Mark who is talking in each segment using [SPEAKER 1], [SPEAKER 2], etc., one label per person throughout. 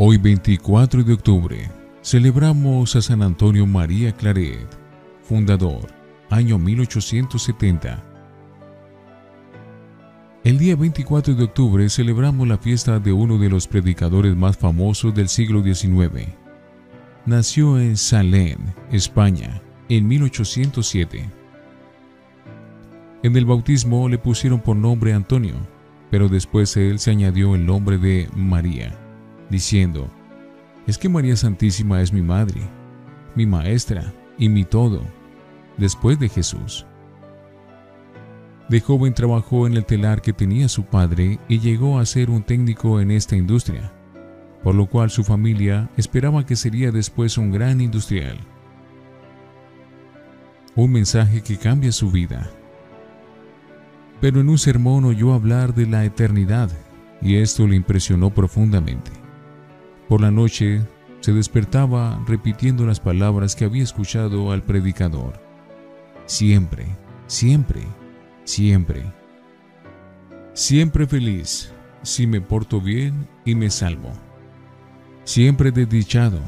[SPEAKER 1] Hoy 24 de octubre celebramos a San Antonio María Claret, fundador, año 1870. El día 24 de octubre celebramos la fiesta de uno de los predicadores más famosos del siglo XIX. Nació en Salén, España, en 1807. En el bautismo le pusieron por nombre Antonio, pero después él se añadió el nombre de María diciendo, es que María Santísima es mi madre, mi maestra y mi todo, después de Jesús. De joven trabajó en el telar que tenía su padre y llegó a ser un técnico en esta industria, por lo cual su familia esperaba que sería después un gran industrial. Un mensaje que cambia su vida. Pero en un sermón oyó hablar de la eternidad y esto le impresionó profundamente. Por la noche se despertaba repitiendo las palabras que había escuchado al predicador. Siempre, siempre, siempre. Siempre feliz si me porto bien y me salvo. Siempre desdichado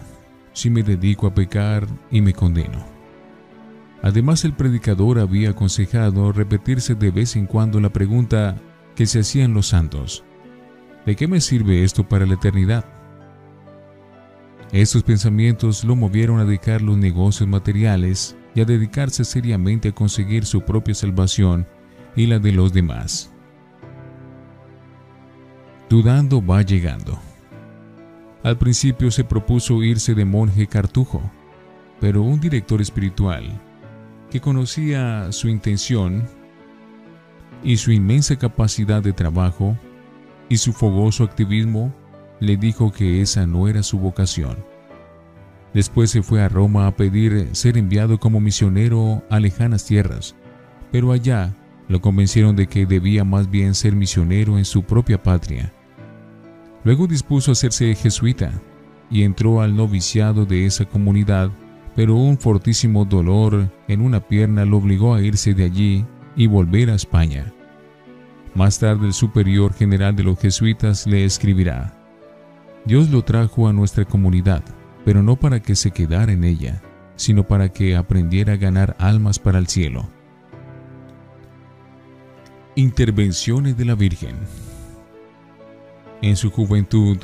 [SPEAKER 1] si me dedico a pecar y me condeno. Además el predicador había aconsejado repetirse de vez en cuando la pregunta que se hacían los santos. ¿De qué me sirve esto para la eternidad? Estos pensamientos lo movieron a dejar los negocios materiales y a dedicarse seriamente a conseguir su propia salvación y la de los demás. Dudando va llegando. Al principio se propuso irse de monje cartujo, pero un director espiritual, que conocía su intención y su inmensa capacidad de trabajo y su fogoso activismo, le dijo que esa no era su vocación. Después se fue a Roma a pedir ser enviado como misionero a lejanas tierras, pero allá lo convencieron de que debía más bien ser misionero en su propia patria. Luego dispuso hacerse jesuita y entró al noviciado de esa comunidad, pero un fortísimo dolor en una pierna lo obligó a irse de allí y volver a España. Más tarde el superior general de los jesuitas le escribirá, Dios lo trajo a nuestra comunidad, pero no para que se quedara en ella, sino para que aprendiera a ganar almas para el cielo. Intervenciones de la Virgen En su juventud,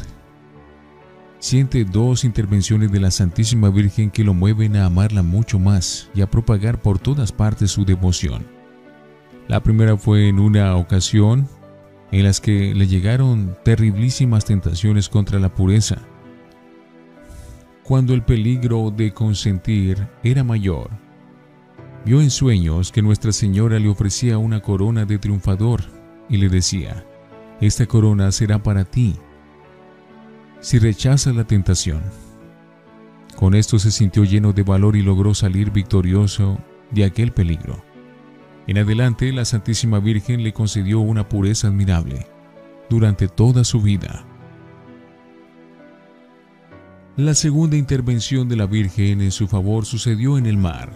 [SPEAKER 1] siente dos intervenciones de la Santísima Virgen que lo mueven a amarla mucho más y a propagar por todas partes su devoción. La primera fue en una ocasión en las que le llegaron terriblísimas tentaciones contra la pureza, cuando el peligro de consentir era mayor. Vio en sueños que Nuestra Señora le ofrecía una corona de triunfador y le decía, esta corona será para ti si rechazas la tentación. Con esto se sintió lleno de valor y logró salir victorioso de aquel peligro. En adelante, la Santísima Virgen le concedió una pureza admirable durante toda su vida. La segunda intervención de la Virgen en su favor sucedió en el mar.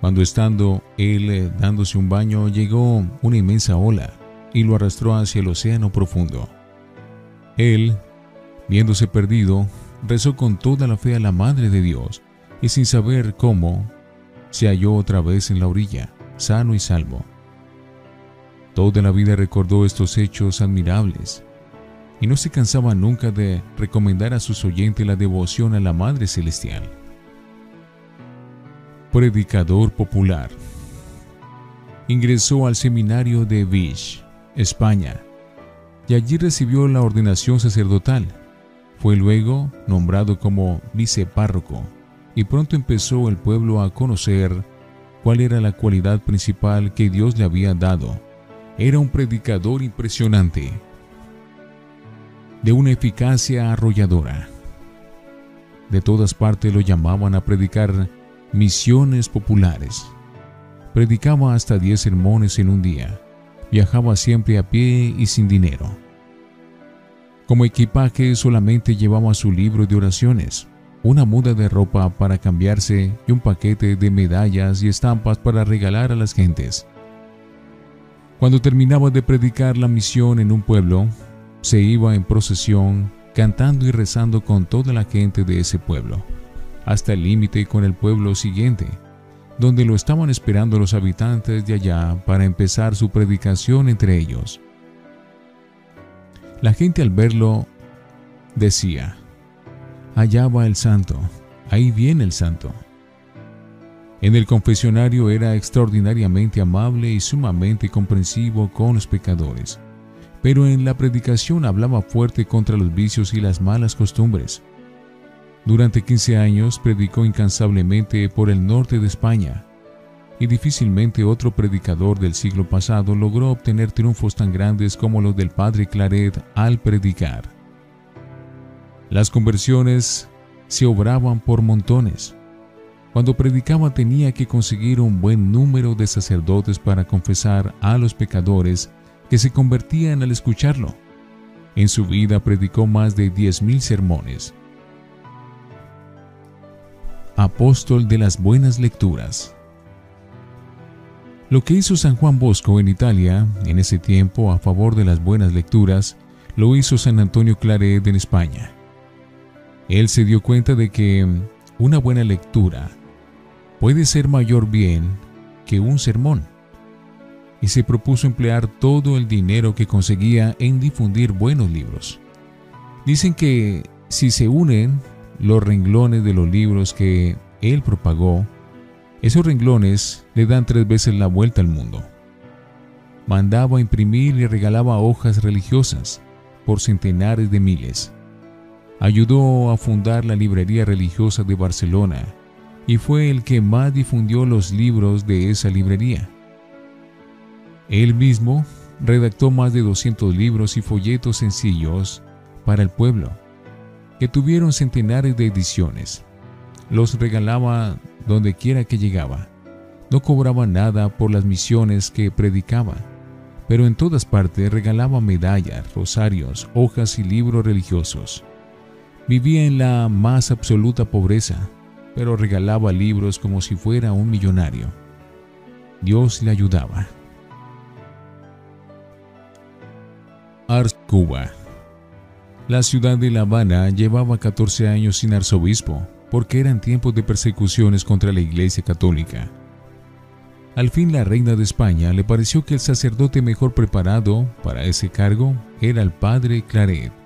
[SPEAKER 1] Cuando estando él eh, dándose un baño, llegó una inmensa ola y lo arrastró hacia el océano profundo. Él, viéndose perdido, rezó con toda la fe a la Madre de Dios y sin saber cómo, se halló otra vez en la orilla sano y salvo. Toda la vida recordó estos hechos admirables y no se cansaba nunca de recomendar a sus oyentes la devoción a la Madre Celestial. Predicador popular. Ingresó al seminario de Vich, España, y allí recibió la ordenación sacerdotal. Fue luego nombrado como vicepárroco y pronto empezó el pueblo a conocer cuál era la cualidad principal que Dios le había dado. Era un predicador impresionante, de una eficacia arrolladora. De todas partes lo llamaban a predicar misiones populares. Predicaba hasta 10 sermones en un día. Viajaba siempre a pie y sin dinero. Como equipaje solamente llevaba su libro de oraciones, una muda de ropa para cambiarse y un paquete de medallas y estampas para regalar a las gentes. Cuando terminaba de predicar la misión en un pueblo, se iba en procesión cantando y rezando con toda la gente de ese pueblo, hasta el límite con el pueblo siguiente, donde lo estaban esperando los habitantes de allá para empezar su predicación entre ellos. La gente al verlo decía, allá va el santo, ahí viene el santo. En el confesionario era extraordinariamente amable y sumamente comprensivo con los pecadores, pero en la predicación hablaba fuerte contra los vicios y las malas costumbres. Durante 15 años predicó incansablemente por el norte de España, y difícilmente otro predicador del siglo pasado logró obtener triunfos tan grandes como los del padre Claret al predicar. Las conversiones se obraban por montones. Cuando predicaba tenía que conseguir un buen número de sacerdotes para confesar a los pecadores que se convertían al escucharlo. En su vida predicó más de diez mil sermones. Apóstol de las buenas lecturas. Lo que hizo San Juan Bosco en Italia en ese tiempo a favor de las buenas lecturas, lo hizo San Antonio Claret en España. Él se dio cuenta de que una buena lectura puede ser mayor bien que un sermón y se propuso emplear todo el dinero que conseguía en difundir buenos libros. Dicen que si se unen los renglones de los libros que él propagó, esos renglones le dan tres veces la vuelta al mundo. Mandaba imprimir y regalaba hojas religiosas por centenares de miles. Ayudó a fundar la Librería Religiosa de Barcelona y fue el que más difundió los libros de esa librería. Él mismo redactó más de 200 libros y folletos sencillos para el pueblo, que tuvieron centenares de ediciones. Los regalaba donde quiera que llegaba. No cobraba nada por las misiones que predicaba, pero en todas partes regalaba medallas, rosarios, hojas y libros religiosos. Vivía en la más absoluta pobreza, pero regalaba libros como si fuera un millonario. Dios le ayudaba. Ars Cuba. La ciudad de La Habana llevaba 14 años sin arzobispo, porque eran tiempos de persecuciones contra la Iglesia Católica. Al fin la reina de España le pareció que el sacerdote mejor preparado para ese cargo era el padre Claret.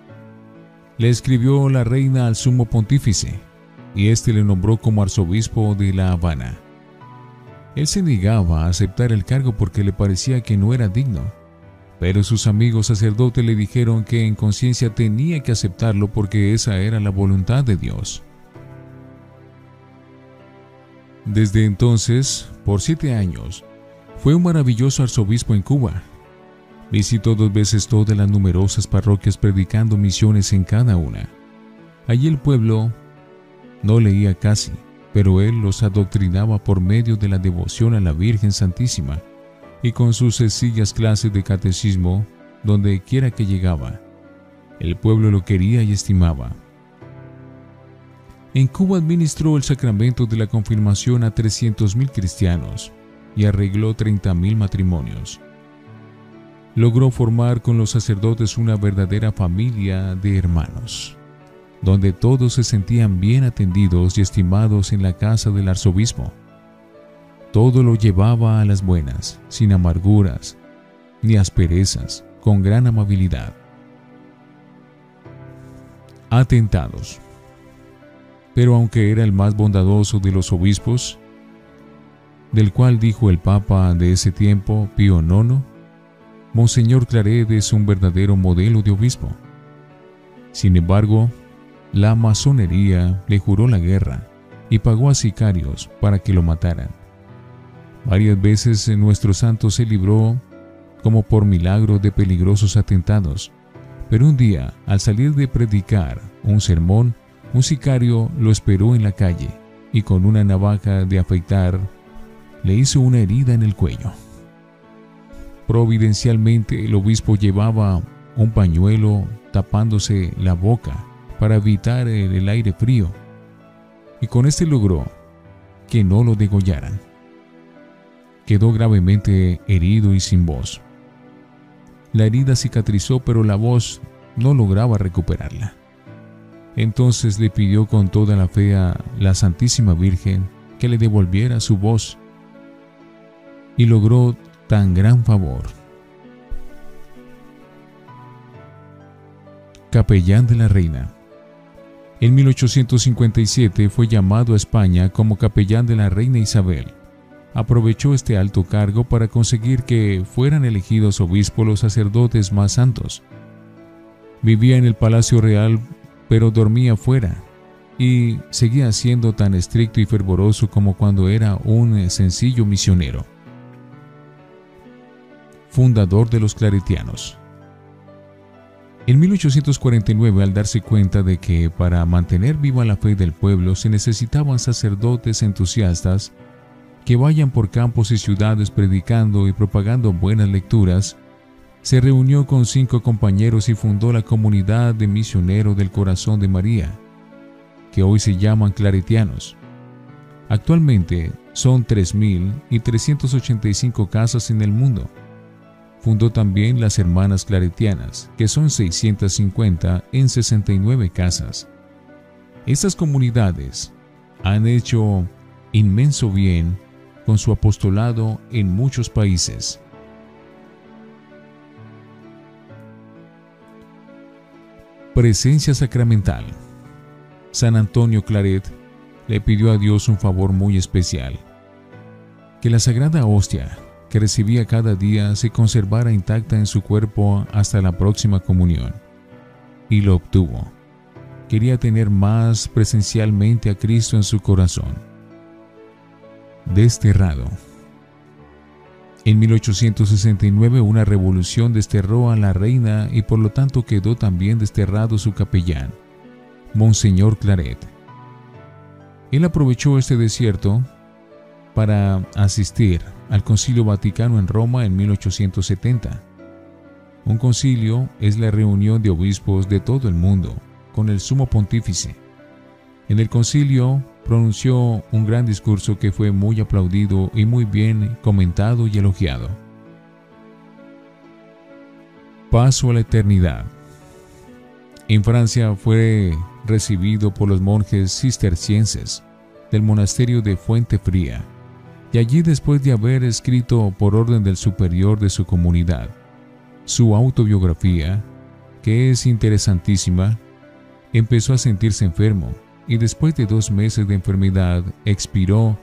[SPEAKER 1] Le escribió la reina al sumo pontífice, y éste le nombró como arzobispo de La Habana. Él se negaba a aceptar el cargo porque le parecía que no era digno, pero sus amigos sacerdotes le dijeron que en conciencia tenía que aceptarlo porque esa era la voluntad de Dios. Desde entonces, por siete años, fue un maravilloso arzobispo en Cuba. Visitó dos veces todas las numerosas parroquias predicando misiones en cada una. Allí el pueblo no leía casi, pero él los adoctrinaba por medio de la devoción a la Virgen Santísima y con sus sencillas clases de catecismo donde quiera que llegaba. El pueblo lo quería y estimaba. En Cuba administró el sacramento de la confirmación a 300.000 cristianos y arregló 30.000 matrimonios. Logró formar con los sacerdotes una verdadera familia de hermanos donde todos se sentían bien atendidos y estimados en la casa del arzobispo. Todo lo llevaba a las buenas, sin amarguras ni asperezas, con gran amabilidad. Atentados. Pero aunque era el más bondadoso de los obispos, del cual dijo el Papa de ese tiempo, Pío IX, Monseñor Claret es un verdadero modelo de obispo. Sin embargo, la masonería le juró la guerra y pagó a sicarios para que lo mataran. Varias veces nuestro santo se libró, como por milagro, de peligrosos atentados, pero un día, al salir de predicar un sermón, un sicario lo esperó en la calle y con una navaja de afeitar le hizo una herida en el cuello. Providencialmente el obispo llevaba un pañuelo tapándose la boca para evitar el, aire frío, y con este logró que no lo degollaran. Quedó gravemente herido y sin voz. La herida cicatrizó, pero la voz no lograba recuperarla. Entonces le pidió con toda la fe a la Santísima Virgen que le devolviera su voz y logró tan gran favor. Capellán de la Reina En 1857 fue llamado a España como capellán de la Reina Isabel. Aprovechó este alto cargo para conseguir que fueran elegidos obispos los sacerdotes más santos. Vivía en el Palacio Real pero dormía fuera y seguía siendo tan estricto y fervoroso como cuando era un sencillo misionero. Fundador de los claretianos. En 1849, al darse cuenta de que para mantener viva la fe del pueblo se necesitaban sacerdotes entusiastas que vayan por campos y ciudades predicando y propagando buenas lecturas, se reunió con cinco compañeros y fundó la comunidad de misioneros del corazón de María, que hoy se llaman claretianos. Actualmente son 3.385 casas en el mundo. Fundó también las Hermanas Claretianas, que son 650 en 69 casas. Estas comunidades han hecho inmenso bien con su apostolado en muchos países. Presencia sacramental. San Antonio Claret le pidió a Dios un favor muy especial, que la sagrada hostia que recibía cada día se conservara intacta en su cuerpo hasta la próxima comunión. Y lo obtuvo. Quería tener más presencialmente a Cristo en su corazón. Desterrado. En 1869 una revolución desterró a la reina y por lo tanto quedó también desterrado su capellán, Monseñor Claret. Él aprovechó este desierto para asistir al Concilio Vaticano en Roma en 1870. Un concilio es la reunión de obispos de todo el mundo con el sumo pontífice. En el concilio pronunció un gran discurso que fue muy aplaudido y muy bien comentado y elogiado. Paso a la eternidad. En Francia fue recibido por los monjes cistercienses del monasterio de Fuente Fría, y allí después de haber escrito por orden del superior de su comunidad su autobiografía, que es interesantísima, empezó a sentirse enfermo y después de dos meses de enfermedad expiró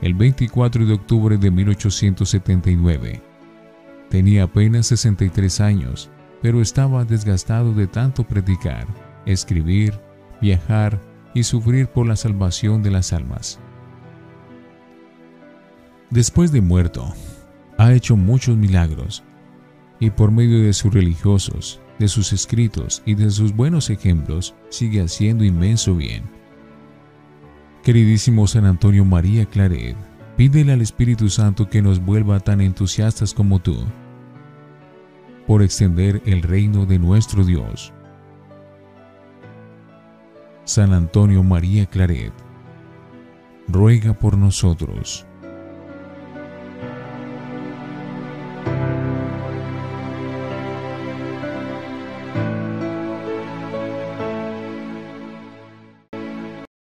[SPEAKER 1] el 24 de octubre de 1879. Tenía apenas 63 años, pero estaba desgastado de tanto predicar, escribir, viajar y sufrir por la salvación de las almas. Después de muerto, ha hecho muchos milagros y por medio de sus religiosos, de sus escritos y de sus buenos ejemplos sigue haciendo inmenso bien. Queridísimo San Antonio María Claret, pídele al Espíritu Santo que nos vuelva tan entusiastas como tú, por extender el reino de nuestro Dios. San Antonio María Claret, ruega por nosotros.